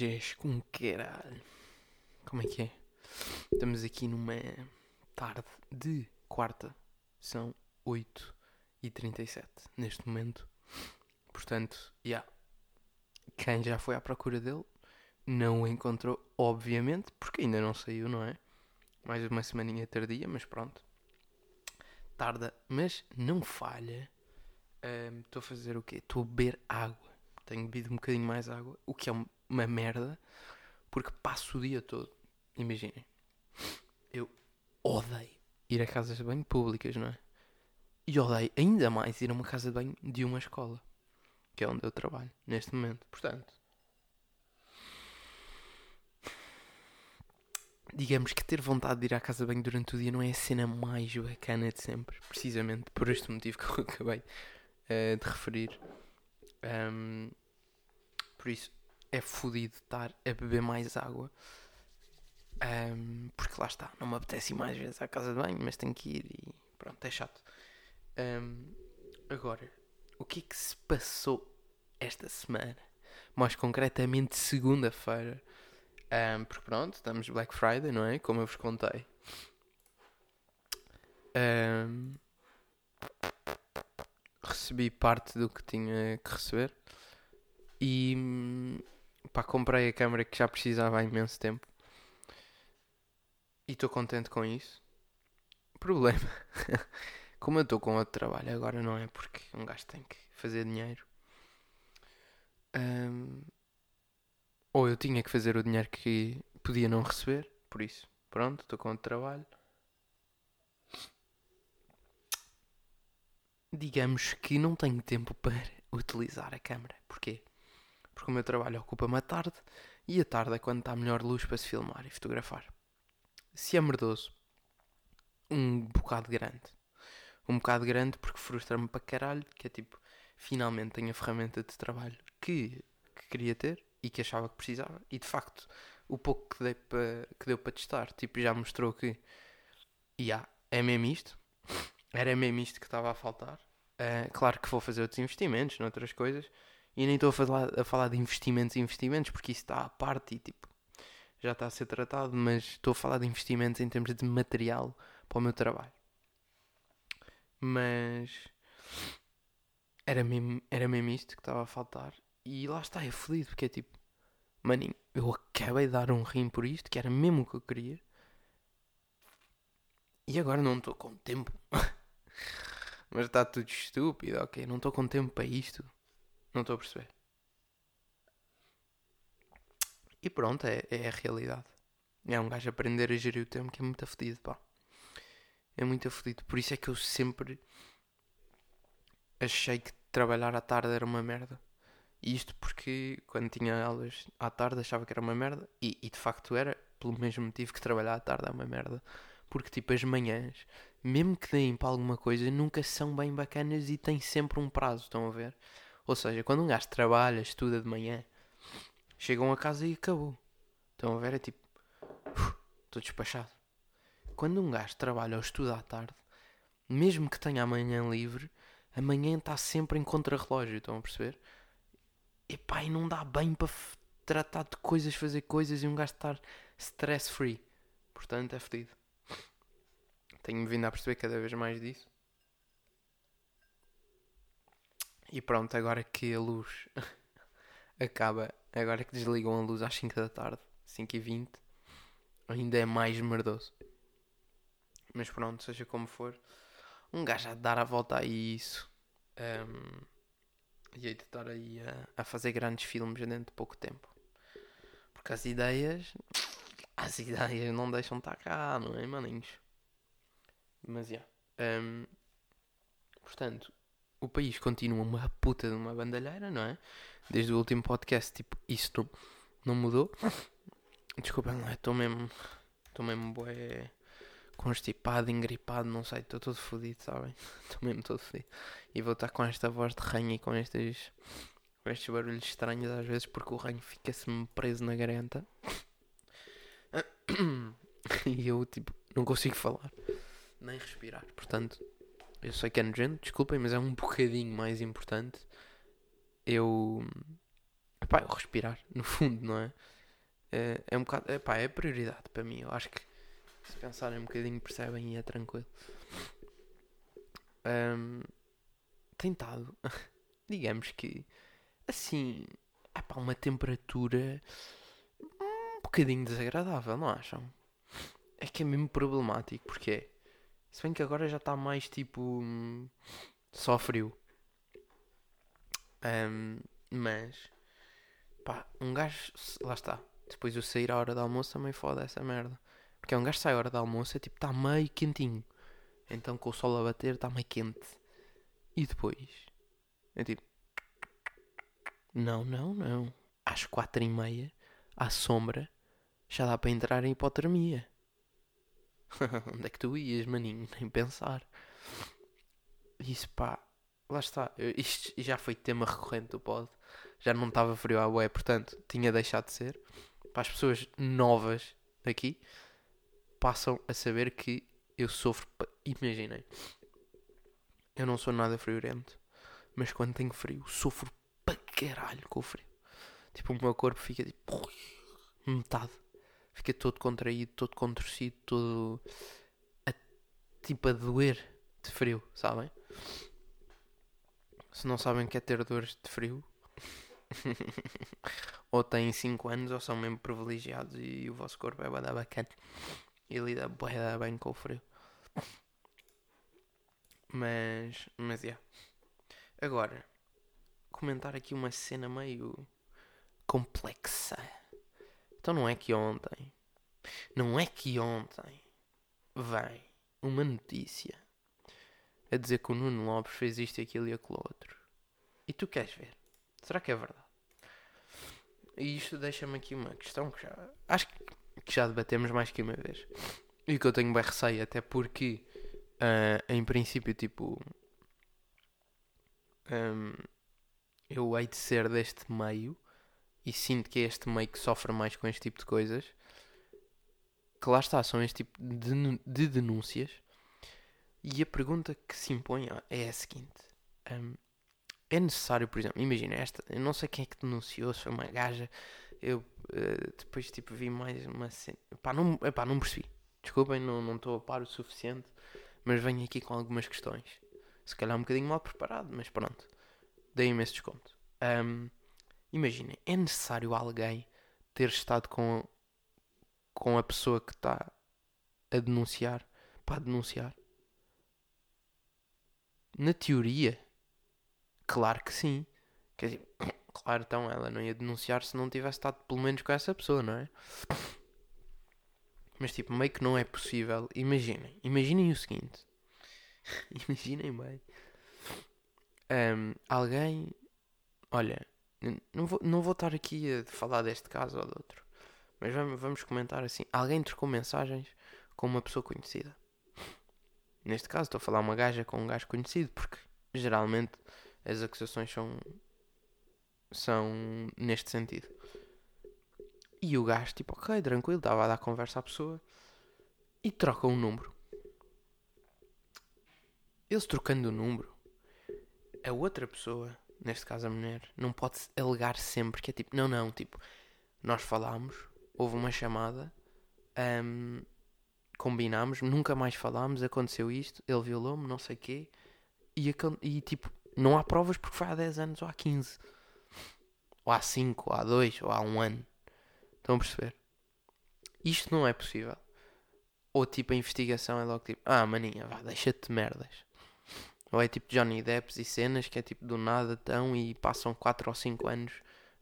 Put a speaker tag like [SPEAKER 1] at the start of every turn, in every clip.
[SPEAKER 1] Majés com caralho. Como é que é? Estamos aqui numa tarde de quarta. São 8h37 neste momento. Portanto, já. Yeah. Quem já foi à procura dele não o encontrou, obviamente, porque ainda não saiu, não é? Mais uma semaninha tardia, mas pronto. Tarda, mas não falha. Estou um, a fazer o quê? Estou a beber água. Tenho bebido um bocadinho mais água, o que é uma merda, porque passo o dia todo. Imaginem, eu odeio ir a casas de banho públicas, não é? E odeio ainda mais ir a uma casa de banho de uma escola, que é onde eu trabalho neste momento. Portanto, digamos que ter vontade de ir à casa de banho durante o dia não é a cena mais bacana de sempre, precisamente por este motivo que eu acabei uh, de referir. Um, por isso, é fodido estar a beber mais água. Um, porque lá está, não me apetece mais vezes à casa de banho, mas tenho que ir e pronto, é chato. Um, agora, o que é que se passou esta semana? Mais concretamente, segunda-feira. Um, porque pronto, estamos Black Friday, não é? Como eu vos contei. recebi parte do que tinha que receber. E pá, comprei a câmera que já precisava há imenso tempo. E estou contente com isso. Problema. Como eu estou com outro trabalho agora, não é? Porque um gajo tem que fazer dinheiro. Um, ou eu tinha que fazer o dinheiro que podia não receber. Por isso, pronto, estou com outro trabalho. Digamos que não tenho tempo para utilizar a câmera. Porquê? Porque o meu trabalho ocupa-me a tarde e a tarde é quando está melhor luz para se filmar e fotografar. Se é merdoso, um bocado grande. Um bocado grande porque frustra-me para caralho, que é tipo, finalmente tenho a ferramenta de trabalho que, que queria ter e que achava que precisava. E de facto, o pouco que, dei para, que deu para testar, tipo, já mostrou que, yeah, é mesmo isto. Era mesmo isto que estava a faltar. Uh, claro que vou fazer outros investimentos noutras coisas, e nem estou a falar, a falar de investimentos e investimentos, porque isso está à parte e tipo, já está a ser tratado, mas estou a falar de investimentos em termos de material para o meu trabalho. Mas era mesmo, era mesmo isto que estava a faltar. E lá está, é fodido, porque é tipo, maninho, eu acabei de dar um rim por isto, que era mesmo o que eu queria. E agora não estou com tempo. Mas está tudo estúpido, ok? Não estou com tempo para isto. Não estou a perceber. E pronto, é, é a realidade. É um gajo aprender a gerir o tempo que é muito afetido, pá. É muito afetido. Por isso é que eu sempre achei que trabalhar à tarde era uma merda. E isto porque quando tinha aulas à tarde achava que era uma merda. E, e de facto era, pelo mesmo motivo que trabalhar à tarde é uma merda. Porque tipo as manhãs, mesmo que deem para alguma coisa, nunca são bem bacanas e têm sempre um prazo, estão a ver? Ou seja, quando um gajo trabalha, estuda de manhã, chegam a casa e acabou. Estão a ver? É tipo, estou despachado. Quando um gajo trabalha ou estuda à tarde, mesmo que tenha amanhã livre, amanhã está sempre em contrarrelógio, estão a perceber? E e não dá bem para tratar de coisas, fazer coisas e um gajo estar stress free. Portanto, é fedido. Tenho-me vindo a perceber cada vez mais disso. E pronto, agora que a luz acaba, agora que desligam a luz às 5 da tarde, 5 e 20, ainda é mais merdoso. Mas pronto, seja como for, um gajo a dar a volta a isso um, e a estar aí a, a, fazer grandes filmes dentro de pouco tempo. Porque as ideias, as ideias não deixam de estar cá, não é, maninhos? Mas já. Yeah. Um, portanto, o país continua uma puta de uma bandalheira, não é? Desde o último podcast, tipo, isto não mudou. Desculpem lá, estou mesmo. Estou mesmo bué constipado, engripado, não sei, estou todo fodido, sabem? Estou mesmo todo fodido. E vou estar com esta voz de ranho e com estes, com estes barulhos estranhos às vezes porque o ranho fica-se-me preso na garganta. E eu, tipo, não consigo falar, nem respirar. Portanto, eu sei que é nojento, desculpem, mas é um bocadinho mais importante eu epá, o respirar, no fundo, não é? É, é um bocado, epá, é prioridade para mim. Eu acho que se pensarem um bocadinho percebem e é tranquilo. Um, tem estado, digamos que, assim, é uma temperatura um bocadinho desagradável, não acham? É que é mesmo problemático, porque é. Se bem que agora já está mais tipo. Só frio. Um, mas. Pá, um gajo. Lá está. Depois eu sair à hora do almoço também foda essa merda. Porque é um gajo sai à hora do almoço é tipo, está meio quentinho. Então com o sol a bater está meio quente. E depois? É tipo. Não, não, não. Às quatro e meia, à sombra, já dá para entrar em hipotermia. Onde é que tu ias, maninho? Nem pensar. Isso pá, lá está. Isto já foi tema recorrente do pod. Já não estava frio à bué, portanto, tinha deixado de ser. Para as pessoas novas aqui, passam a saber que eu sofro. Imaginem, eu não sou nada friorento, mas quando tenho frio, sofro para caralho com o frio. Tipo, o meu corpo fica tipo. metade fica todo contraído, todo contorcido, todo a, tipo a doer de frio, sabem? Se não sabem que é ter dores de frio, ou têm 5 anos ou são mesmo privilegiados e o vosso corpo é bada bacana e lida bem com o frio. Mas, mas é. Yeah. Agora, comentar aqui uma cena meio complexa. Então não é que ontem, não é que ontem vem uma notícia a dizer que o Nuno Lopes fez isto e aquilo e aquilo outro. E tu queres ver? Será que é verdade? E isto deixa-me aqui uma questão que já acho que já debatemos mais que uma vez. E que eu tenho bem receio, até porque uh, em princípio, tipo, um, eu hei de ser deste meio e sinto que é este meio que sofre mais com este tipo de coisas. Que lá está, são este tipo de, de denúncias. E a pergunta que se impõe é a seguinte: um, é necessário, por exemplo, imagina esta, eu não sei quem é que denunciou, se foi uma gaja. Eu uh, depois tipo vi mais uma cena. Pá, não, epá, não percebi. Desculpem, não estou a par o suficiente. Mas venho aqui com algumas questões. Se calhar um bocadinho mal preparado, mas pronto. Dei-me esse desconto. Um, Imaginem, é necessário alguém ter estado com, com a pessoa que está a denunciar para denunciar? Na teoria, claro que sim. Quer dizer, claro, então ela não ia denunciar se não tivesse estado pelo menos com essa pessoa, não é? Mas tipo, meio que não é possível. Imaginem, imaginem o seguinte. imaginem bem. Um, alguém, olha, não vou, não vou estar aqui a falar deste caso ou de outro. Mas vamos, vamos comentar assim. Alguém trocou mensagens com uma pessoa conhecida. Neste caso estou a falar uma gaja com um gajo conhecido, porque geralmente as acusações são, são neste sentido. E o gajo, tipo, ok, tranquilo, estava a dar conversa à pessoa e troca um número. Eles trocando o número, a outra pessoa neste caso a mulher, não pode alegar sempre que é tipo, não, não, tipo, nós falámos, houve uma chamada, um, combinámos, nunca mais falámos, aconteceu isto, ele violou-me, não sei o quê, e, e tipo, não há provas porque foi há 10 anos ou há 15, ou há 5, ou há 2, ou há 1 ano. Estão a perceber? Isto não é possível. Ou tipo, a investigação é logo tipo, ah, maninha, vá, deixa-te de merdas. Ou é tipo Johnny Depps e cenas que é tipo do nada tão e passam 4 ou 5 anos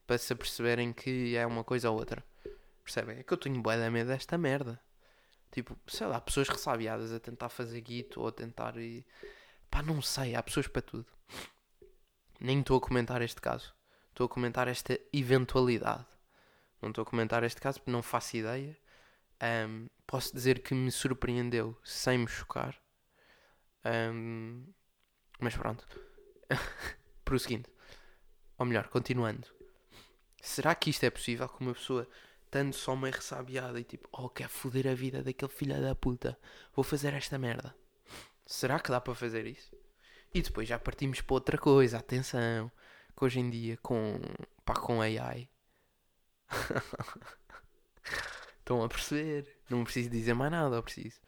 [SPEAKER 1] para se aperceberem que é uma coisa ou outra. Percebem? É que eu tenho bué da medo desta merda. Tipo, sei lá, pessoas ressabiadas a tentar fazer guito ou a tentar e... Pá, não sei, há pessoas para tudo. Nem estou a comentar este caso. Estou a comentar esta eventualidade. Não estou a comentar este caso porque não faço ideia. Um, posso dizer que me surpreendeu sem me chocar. Um, mas pronto. Prosseguindo. Ou melhor, continuando. Será que isto é possível que uma pessoa, estando só meio ressabiada e tipo, oh, quer foder a vida daquele filho da puta, vou fazer esta merda. Será que dá para fazer isso? E depois já partimos para outra coisa, atenção, que hoje em dia com pá, com AI. Estão a perceber? Não preciso dizer mais nada, eu preciso.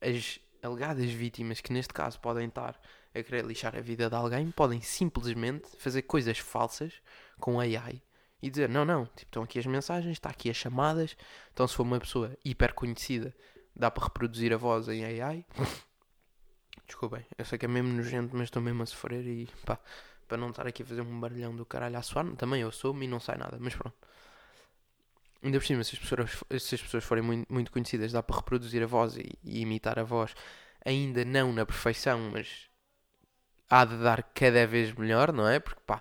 [SPEAKER 1] As alegadas vítimas que neste caso podem estar a querer lixar a vida de alguém podem simplesmente fazer coisas falsas com AI e dizer: não, não, tipo, estão aqui as mensagens, está aqui as chamadas. Então, se for uma pessoa hiper conhecida, dá para reproduzir a voz em AI. Desculpem, eu sei que é mesmo nojento, mas estou mesmo a sofrer e pá, para não estar aqui a fazer um barulhão do caralho a suar, também eu sou-me e não sai nada, mas pronto. Ainda por cima, se as pessoas, se as pessoas forem muito, muito conhecidas, dá para reproduzir a voz e, e imitar a voz, ainda não na perfeição, mas há de dar cada vez melhor, não é? Porque pá,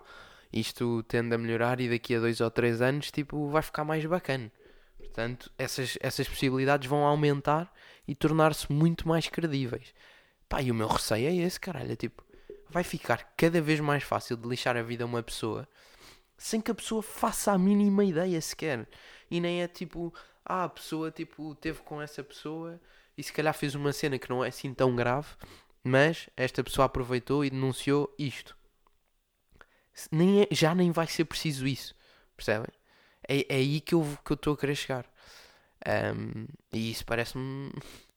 [SPEAKER 1] isto tende a melhorar e daqui a dois ou três anos, tipo, vai ficar mais bacana. Portanto, essas, essas possibilidades vão aumentar e tornar-se muito mais credíveis. Pá, e o meu receio é esse, caralho. É tipo, vai ficar cada vez mais fácil de lixar a vida a uma pessoa sem que a pessoa faça a mínima ideia sequer. E nem é tipo, ah, a pessoa tipo, teve com essa pessoa e se calhar fez uma cena que não é assim tão grave, mas esta pessoa aproveitou e denunciou isto. Nem é, já nem vai ser preciso isso, percebem? É, é aí que eu que estou a querer chegar. Um, e isso parece-me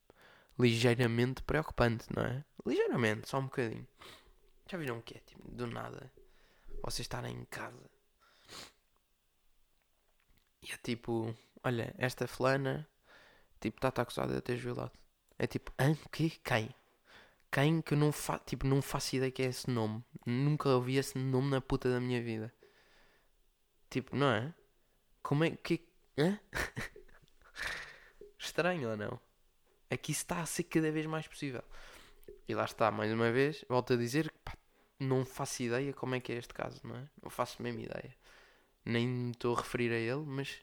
[SPEAKER 1] ligeiramente preocupante, não é? Ligeiramente, só um bocadinho. Já viram o que é? Tipo, do nada. Vocês estarem em casa e é tipo, olha, esta fulana, tipo, está-te acusada de ter violado. É tipo, hã? Que? Quem? Quem que eu não, fa tipo, não faço ideia que é esse nome. Nunca ouvi esse nome na puta da minha vida. Tipo, não é? Como é que... Hã? Estranho ou não? Aqui está a ser cada vez mais possível. E lá está, mais uma vez, volto a dizer que não faço ideia como é que é este caso, não é? Não faço mesmo ideia nem me estou a referir a ele, mas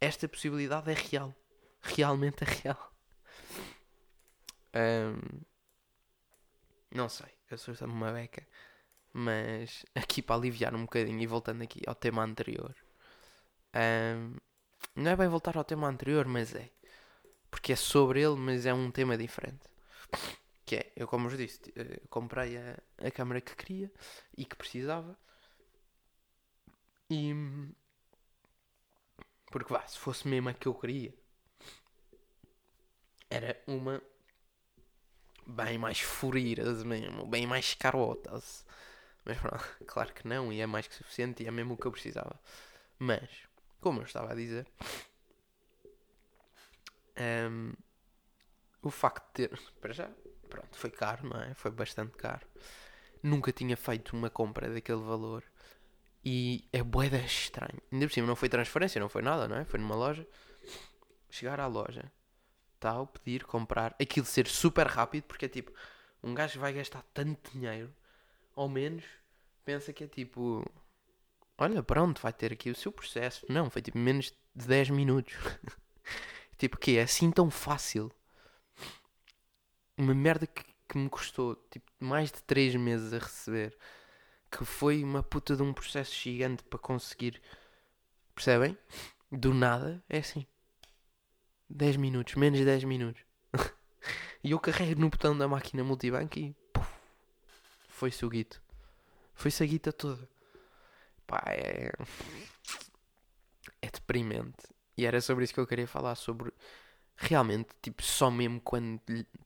[SPEAKER 1] esta possibilidade é real. Realmente é real. Um, não sei, eu sou uma beca. Mas aqui para aliviar um bocadinho e voltando aqui ao tema anterior. Um, não é bem voltar ao tema anterior, mas é. Porque é sobre ele, mas é um tema diferente. Que é, eu como vos disse, eh, comprei a, a câmera que queria e que precisava. E. Porque vá, se fosse mesmo a que eu queria, era uma bem mais furiras mesmo, bem mais carotas. Mas pronto, claro que não, e é mais que suficiente, e é mesmo o que eu precisava. Mas, como eu estava a dizer, um, o facto de ter. Para já, pronto, foi caro, não é? Foi bastante caro. Nunca tinha feito uma compra daquele valor. E é boeda estranho. Ainda por cima não foi transferência, não foi nada, não é? Foi numa loja. Chegar à loja, tal, pedir, comprar, aquilo ser super rápido, porque é tipo, um gajo vai gastar tanto dinheiro, ao menos pensa que é tipo, olha, pronto, vai ter aqui o seu processo. Não, foi tipo menos de 10 minutos. tipo, que é assim tão fácil. Uma merda que, que me custou tipo mais de 3 meses a receber que foi uma puta de um processo gigante para conseguir. Percebem? Do nada, é assim. 10 minutos, menos de 10 minutos. e eu carrego no botão da máquina multibanco e. Puf, foi-se o guito. Foi-se a guita toda. Pá, é. É deprimente. E era sobre isso que eu queria falar. Sobre. Realmente, tipo, só mesmo quando.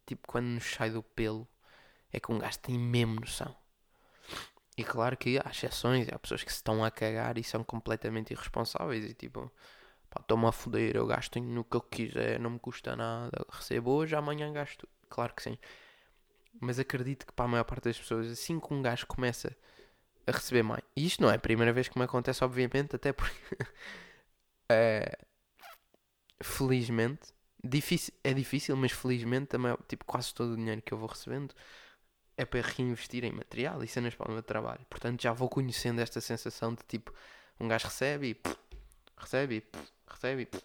[SPEAKER 1] Tipo, quando nos sai do pelo. É que um gajo tem mesmo noção. E claro que há exceções, há pessoas que se estão a cagar e são completamente irresponsáveis e tipo, pá, estou-me a foder, eu gasto no que eu quiser, não me custa nada, recebo hoje, amanhã gasto. Claro que sim. Mas acredito que para a maior parte das pessoas, assim que um gajo começa a receber mais, e isto não é a primeira vez que me acontece, obviamente, até porque é, felizmente, difícil, é difícil, mas felizmente também, tipo, quase todo o dinheiro que eu vou recebendo é para reinvestir em material e cenas para o meu trabalho. Portanto, já vou conhecendo esta sensação de tipo, um gajo recebe e pff, recebe e pff, recebe e pff.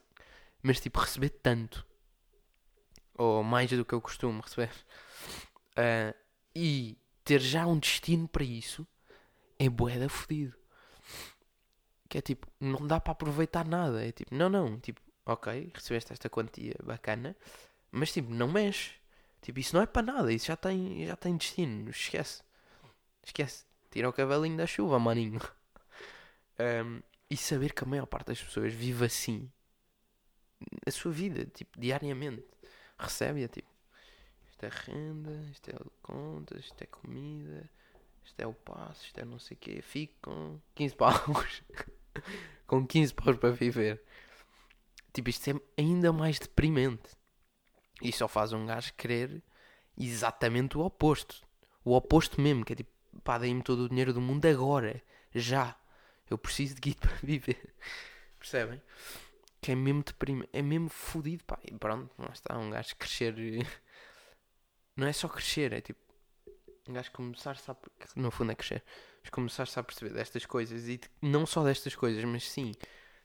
[SPEAKER 1] mas tipo, receber tanto ou mais do que eu costumo receber uh, e ter já um destino para isso é boeda fodido. Que é tipo, não dá para aproveitar nada. É tipo, não, não, tipo, ok, recebeste esta quantia bacana, mas tipo, não mexe Tipo, isso não é para nada, isso já tem, já tem destino, esquece. Esquece. Tira o cavalinho da chuva, maninho. Um, e saber que a maior parte das pessoas vive assim a sua vida, tipo, diariamente. Recebe-a, tipo, isto é renda, isto é contas, isto é comida, isto é o passo, isto é não sei o quê. Fico com 15 paus. com 15 paus para viver. Tipo, isto é ainda mais deprimente. E só faz um gajo querer exatamente o oposto. O oposto mesmo, que é tipo, pá, dei-me todo o dinheiro do mundo agora, já. Eu preciso de guito para viver. Percebem? Que é mesmo deprimente, é mesmo fodido, pá. E pronto, lá está, um gajo crescer. Não é só crescer, é tipo. Um gajo começar-se a. No fundo é crescer. Mas começar-se a perceber destas coisas e de, não só destas coisas, mas sim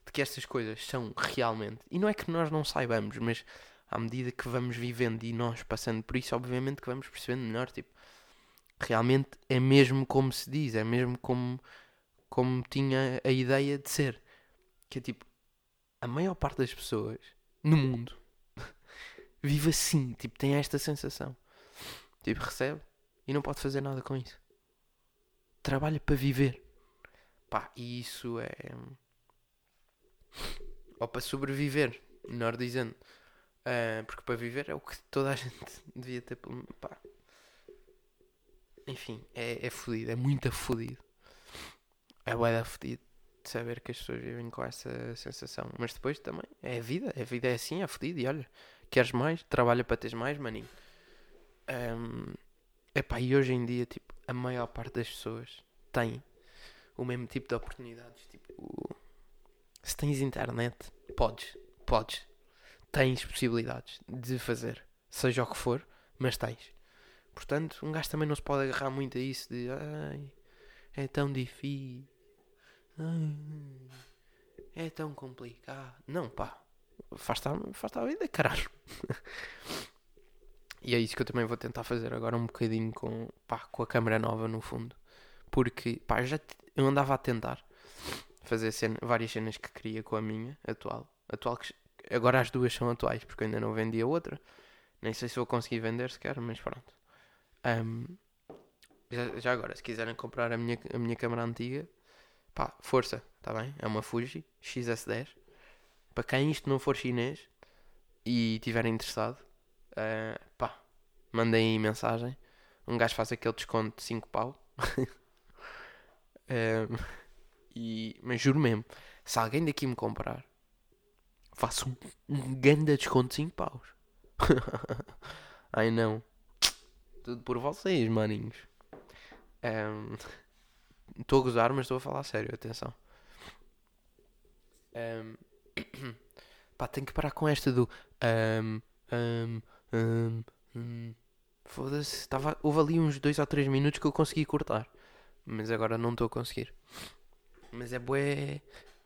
[SPEAKER 1] de que estas coisas são realmente. E não é que nós não saibamos, mas à medida que vamos vivendo e nós passando por isso, obviamente que vamos percebendo melhor, tipo, realmente é mesmo como se diz, é mesmo como, como tinha a ideia de ser. Que é tipo, a maior parte das pessoas no mundo vive assim, tipo, tem esta sensação. Tipo, recebe e não pode fazer nada com isso. Trabalha para viver. Pá, e isso é. Ou para sobreviver, melhor dizendo. Uh, porque para viver é o que toda a gente devia ter. Pá. Enfim, é, é fodido, é muito fodido. É bué fodido de saber que as pessoas vivem com essa sensação. Mas depois também é a vida, a vida é assim, é fodido. E olha, queres mais? Trabalha para teres mais, maninho. Um, epá, e hoje em dia, tipo, a maior parte das pessoas tem o mesmo tipo de oportunidades. Tipo, se tens internet, podes, podes tens possibilidades de fazer, seja o que for, mas tens. Portanto, um gajo também não se pode agarrar muito a isso de ai, é tão difícil, ai, é tão complicado. Não, pá, faz-te a, vida, caralho. e é isso que eu também vou tentar fazer agora um bocadinho com, pá, com a câmera nova no fundo. Porque, pá, já eu andava a tentar fazer cena, várias cenas que queria com a minha atual. Atual que Agora as duas são atuais, porque eu ainda não vendi a outra. Nem sei se vou conseguir vender sequer, mas pronto. Um, já, já, agora, se quiserem comprar a minha, a minha câmera antiga, pá, força, tá bem? É uma Fuji XS10. Para quem isto não for chinês e tiver interessado, uh, pá, mandem aí mensagem. Um gajo faz aquele desconto de 5 pau. um, e, mas juro mesmo, se alguém daqui me comprar faço um, um grande desconto de 5 paus. Ai não. Tudo por vocês, maninhos. Estou um, a gozar, mas estou a falar sério, atenção. Um, pá, tenho que parar com esta do. Um. Foda-se. Houve ali uns 2 ou 3 minutos que eu consegui cortar. Mas agora não estou a conseguir. Mas é bué.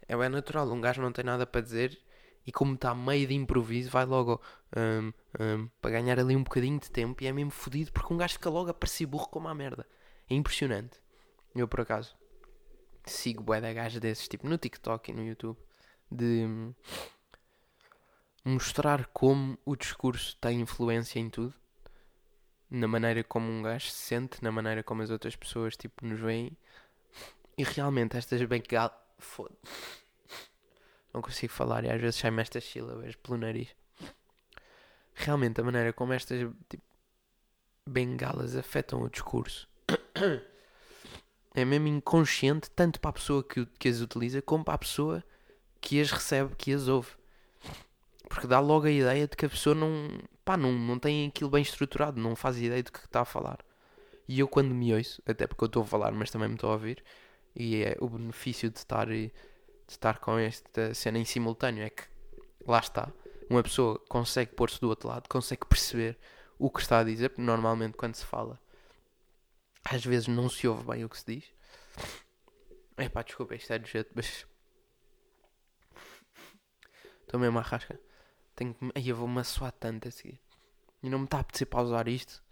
[SPEAKER 1] É bué natural. Um gajo não tem nada para dizer e como está meio de improviso, vai logo um, um, para ganhar ali um bocadinho de tempo e é mesmo fodido porque um gajo fica logo a parecer burro como a merda. É impressionante. Eu por acaso sigo bué da gaja desses, tipo no TikTok e no YouTube, de hum, mostrar como o discurso tem influência em tudo. Na maneira como um gajo se sente, na maneira como as outras pessoas tipo, nos veem. E realmente estas bengalas. Foda não consigo falar e às vezes sai-me estas sílabas pelo nariz. Realmente a maneira como estas tipo, bengalas afetam o discurso é mesmo inconsciente, tanto para a pessoa que, que as utiliza como para a pessoa que as recebe, que as ouve. Porque dá logo a ideia de que a pessoa não, pá, não, não tem aquilo bem estruturado, não faz ideia do que está a falar. E eu quando me ouço, até porque eu estou a falar, mas também me estou a ouvir, e é o benefício de estar de estar com esta cena em simultâneo é que lá está, uma pessoa consegue pôr-se do outro lado, consegue perceber o que está a dizer, porque normalmente quando se fala às vezes não se ouve bem o que se diz. É desculpa, isto é do jeito, mas estou mesmo à rasca. Tenho que. Aí eu vou-me assoar tanto a seguir. E não me está a apetecer pausar isto.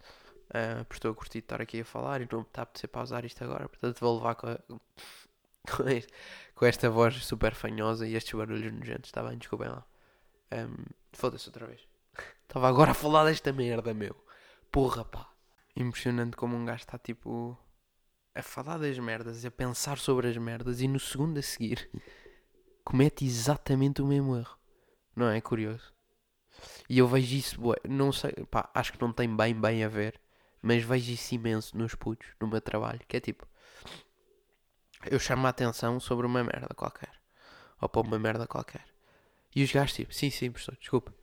[SPEAKER 1] Uh, porque estou a curtir de estar aqui a falar e não me está a apetecer pausar isto agora. Portanto vou levar com a com, esta voz super fanhosa e estes barulhos nojentos, está bem? Desculpem lá. Um, Foda-se outra vez. Estava agora a falar desta merda, meu. Porra, pá. Impressionante como um gajo está tipo. a falar das merdas, a pensar sobre as merdas e no segundo a seguir comete exatamente o mesmo erro. Não é? curioso. E eu vejo isso, não sei, pá, acho que não tem bem, bem a ver, mas vejo isso imenso nos putos, no meu trabalho, que é tipo, eu chamo a atenção sobre uma merda qualquer, ou para uma merda qualquer, e os gajos tipo, sim, sim, professor, desculpa,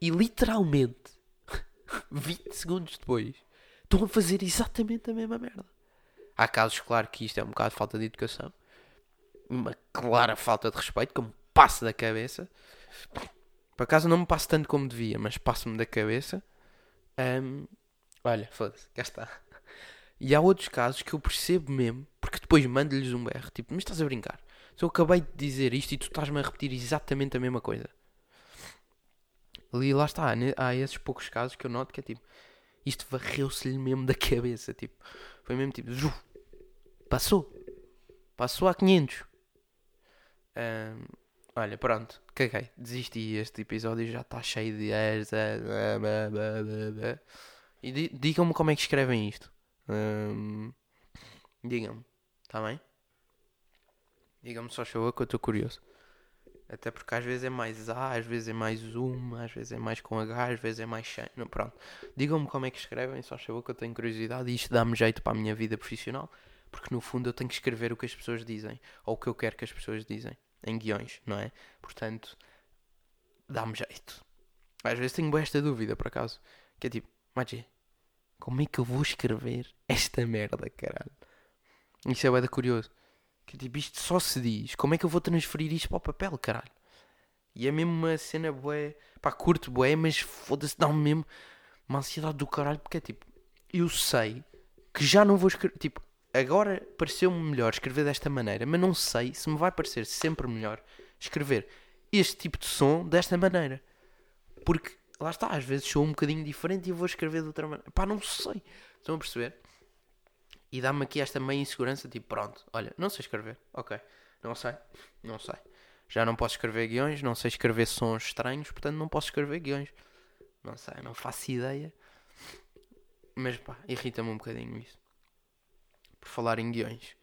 [SPEAKER 1] e literalmente, 20 segundos depois, estão a fazer exatamente a mesma merda. Há casos, claro, que isto é um bocado de falta de educação, uma clara falta de respeito, como passa da cabeça. Por acaso não me passo tanto como devia, mas passo-me da cabeça. Um, olha, foda-se, cá está. E há outros casos que eu percebo mesmo, depois mando-lhes um berro, tipo, mas estás a brincar? Se eu acabei de dizer isto e tu estás-me a repetir exatamente a mesma coisa. Ali lá está, há esses poucos casos que eu noto que é tipo, isto varreu-se-lhe mesmo da cabeça, tipo, foi mesmo tipo, passou, passou a 500. Um, olha, pronto, caguei, desisti. Este episódio já está cheio de. E digam-me como é que escrevem isto. Um, digam-me, está bem? Digam-me só show que eu estou curioso. Até porque às vezes é mais A, às vezes é mais uma, às vezes é mais com H, às vezes é mais sem. Não, pronto. Digam-me como é que escrevem, só show que eu tenho curiosidade e isto dá-me jeito para a minha vida profissional. Porque no fundo eu tenho que escrever o que as pessoas dizem, ou o que eu quero que as pessoas dizem em guiões, não é? Portanto, dá-me jeito. Às vezes tenho esta dúvida, por acaso, que é tipo, Magi, como é que eu vou escrever esta merda, caralho? Isso é bem curioso. Que tipo, isto só se diz. Como é que eu vou transferir isto para o papel, caralho? E é mesmo uma cena bué. Pá, curto bué, mas foda-se, dá-me mesmo uma ansiedade do caralho. Porque é tipo, eu sei que já não vou escrever. Tipo, agora pareceu-me melhor escrever desta maneira, mas não sei se me vai parecer sempre melhor escrever este tipo de som desta maneira. Porque, lá está, às vezes sou um bocadinho diferente e vou escrever de outra maneira. Pá, não sei. Estão a perceber? E dá-me aqui esta meia insegurança, tipo, pronto, olha, não sei escrever. Ok, não sei, não sei. Já não posso escrever guiões, não sei escrever sons estranhos, portanto não posso escrever guiões. Não sei, não faço ideia. Mas pá, irrita-me um bocadinho isso por falar em guiões.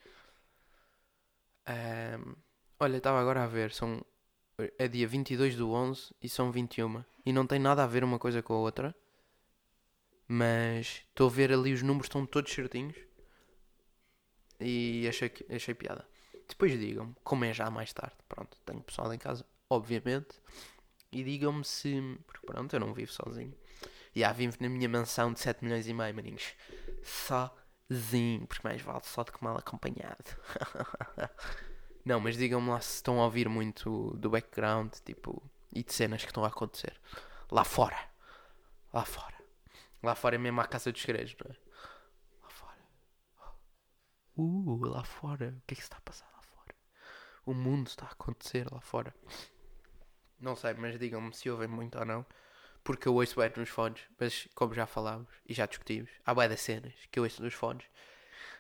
[SPEAKER 1] Um, olha, estava agora a ver, são, é dia 22 do 11 e são 21. E não tem nada a ver uma coisa com a outra. Mas estou a ver ali os números estão todos certinhos. E achei, achei piada. Depois digam-me, como é já mais tarde. Pronto, tenho pessoal em casa, obviamente. E digam-me se. Porque pronto, eu não vivo sozinho. E já vivo na minha mansão de 7 milhões e meio, maninhos. Sim, porque mais vale só do que mal acompanhado. não, mas digam-me lá se estão a ouvir muito do background, tipo, e de cenas que estão a acontecer. Lá fora. Lá fora. Lá fora é mesmo a casa dos segredos, não é? Uh, lá fora. O que é que está a passar lá fora? O mundo está a acontecer lá fora. Não sei, mas digam-me se ouvem muito ou não porque eu ouço bem nos fones, mas como já falámos e já discutimos, há bem das cenas que eu ouço nos fones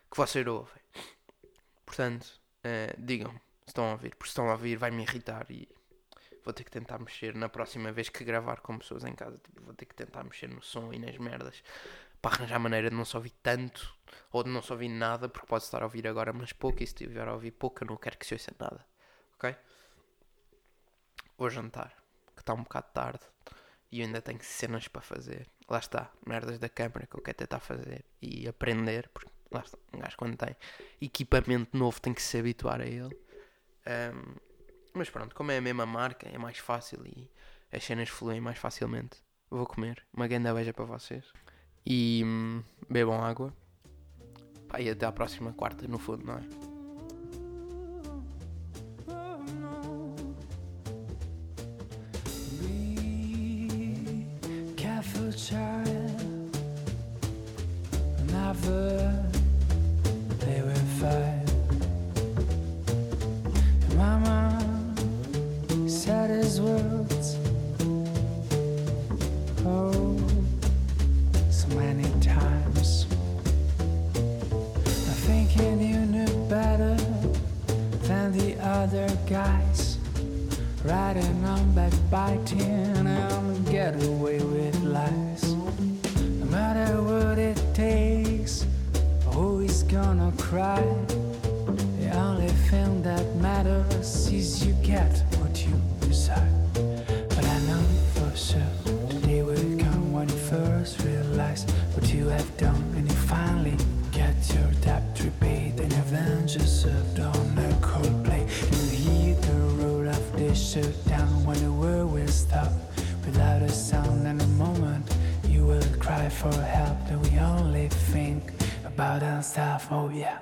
[SPEAKER 1] que vocês não ouvem. Portanto, uh, digam se estão a ouvir, porque se estão a ouvir vai-me irritar e vou ter que tentar mexer na próxima vez que gravar com pessoas em casa. Tipo, vou ter que tentar mexer no som e nas merdas para arranjar maneira de não só ouvir tanto ou de não só ouvir nada, porque pode estar a ouvir agora, mas pouco. E se estiver a ouvir pouco, eu não quero que se ouça nada. Ok? Vou jantar, que está um bocado tarde e eu ainda tenho cenas para fazer. Lá está, merdas da câmara que eu quero tentar fazer e aprender, porque lá está, um gajo quando tem equipamento novo tem que se habituar a ele. Um, mas pronto, como é a mesma marca, é mais fácil e as cenas fluem mais facilmente. Vou comer. Uma grande beija para vocês. E hum, bebam água. Pá, e até à próxima quarta, no fundo, não é? Guys riding on backbiting and get away with lies. No matter what it takes, always gonna cry.
[SPEAKER 2] The only thing that matters is you get what you decide. But I know for sure today will come when you first realize what you have done and you finally get your debt repaid and avenge served for help and we only think about ourselves. Oh yeah